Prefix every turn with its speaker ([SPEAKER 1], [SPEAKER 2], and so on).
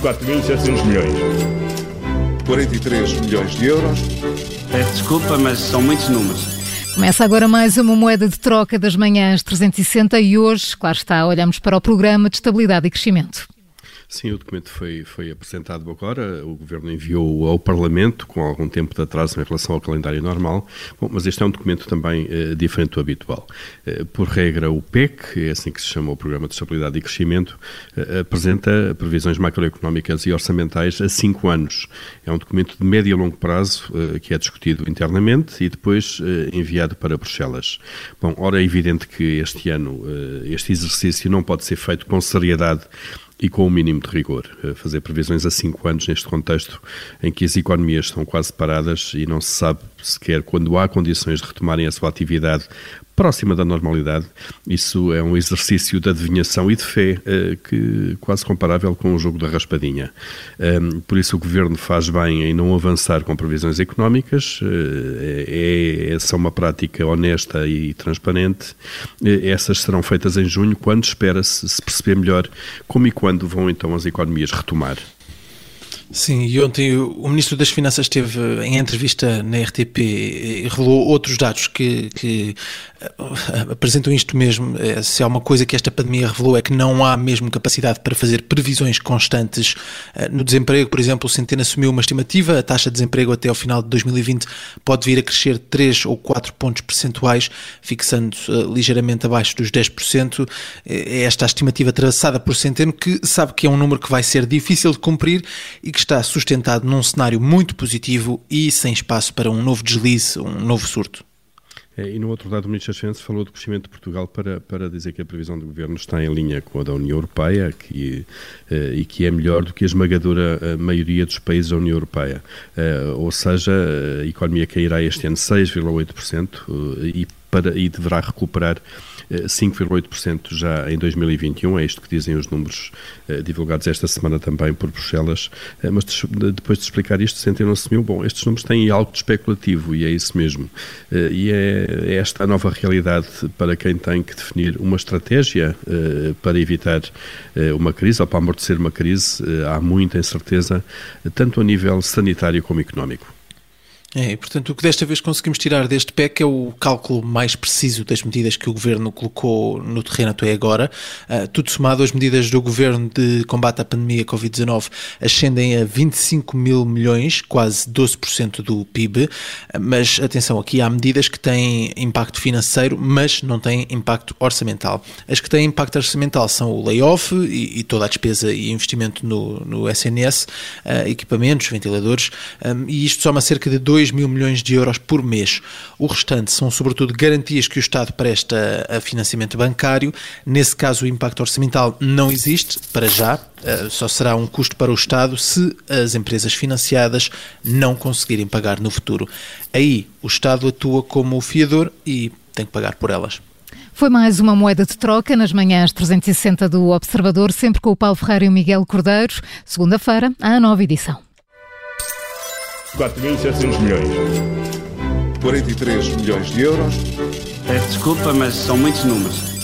[SPEAKER 1] 4.700 milhões.
[SPEAKER 2] 43 milhões de euros.
[SPEAKER 3] Peço desculpa, mas são muitos números.
[SPEAKER 4] Começa agora mais uma moeda de troca das manhãs 360 e hoje, claro está, olhamos para o Programa de Estabilidade e Crescimento.
[SPEAKER 5] Sim, o documento foi, foi apresentado agora, o Governo enviou ao Parlamento, com algum tempo de atraso em relação ao calendário normal, Bom, mas este é um documento também eh, diferente do habitual. Eh, por regra, o PEC, é assim que se chama o Programa de Estabilidade e Crescimento, eh, apresenta previsões macroeconómicas e orçamentais a cinco anos. É um documento de médio e longo prazo que é discutido internamente e depois enviado para Bruxelas. Bom, ora é evidente que este ano este exercício não pode ser feito com seriedade e com o um mínimo de rigor. Fazer previsões a cinco anos neste contexto em que as economias estão quase paradas e não se sabe sequer quando há condições de retomarem a sua atividade próxima da normalidade. Isso é um exercício de adivinhação e de fé eh, que quase comparável com o jogo da raspadinha. Um, por isso o governo faz bem em não avançar com previsões económicas. Eh, é, é uma prática honesta e transparente. Eh, essas serão feitas em junho, quando espera-se se perceber melhor como e quando vão então as economias retomar.
[SPEAKER 6] Sim, e ontem o Ministro das Finanças esteve em entrevista na RTP e revelou outros dados que, que eh, apresentam isto mesmo. Eh, se há uma coisa que esta pandemia revelou é que não há mesmo capacidade para fazer previsões constantes eh, no desemprego. Por exemplo, o Centeno assumiu uma estimativa, a taxa de desemprego até ao final de 2020 pode vir a crescer 3 ou 4 pontos percentuais, fixando ligeiramente abaixo dos 10%. É esta a estimativa traçada por Centeno, que sabe que é um número que vai ser difícil de cumprir e que está sustentado num cenário muito positivo e sem espaço para um novo deslize, um novo surto.
[SPEAKER 5] É, e no outro lado, o Ministro das Finanças falou do crescimento de Portugal para, para dizer que a previsão do Governo está em linha com a da União Europeia que, uh, e que é melhor do que a esmagadora uh, maioria dos países da União Europeia. Uh, ou seja, a economia cairá este ano 6,8% e, para, e deverá recuperar 5,8% já em 2021, é isto que dizem os números eh, divulgados esta semana também por Bruxelas. Eh, mas depois de explicar isto, sentiram-se mil, bom, estes números têm algo de especulativo e é isso mesmo. Eh, e é, é esta a nova realidade para quem tem que definir uma estratégia para evitar uma crise ou para amortecer uma crise. Há muita incerteza, tanto a nível sanitário como económico.
[SPEAKER 6] É, portanto o que desta vez conseguimos tirar deste PEC é o cálculo mais preciso das medidas que o Governo colocou no terreno até agora. Uh, tudo somado, as medidas do Governo de combate à pandemia Covid-19 ascendem a 25 mil milhões, quase 12% do PIB. Uh, mas atenção, aqui há medidas que têm impacto financeiro, mas não têm impacto orçamental. As que têm impacto orçamental são o layoff e, e toda a despesa e investimento no, no SNS, uh, equipamentos, ventiladores, um, e isto soma cerca de 2 2 mil milhões de euros por mês. O restante são, sobretudo, garantias que o Estado presta a financiamento bancário. Nesse caso, o impacto orçamental não existe, para já, eh, só será um custo para o Estado se as empresas financiadas não conseguirem pagar no futuro. Aí, o Estado atua como fiador e tem que pagar por elas.
[SPEAKER 4] Foi mais uma moeda de troca nas manhãs 360 do Observador, sempre com o Paulo Ferreira e o Miguel Cordeiro. Segunda-feira, a nova edição.
[SPEAKER 1] 4.700 milhões.
[SPEAKER 2] 43 milhões de euros.
[SPEAKER 3] Peço desculpa, mas são muitos números.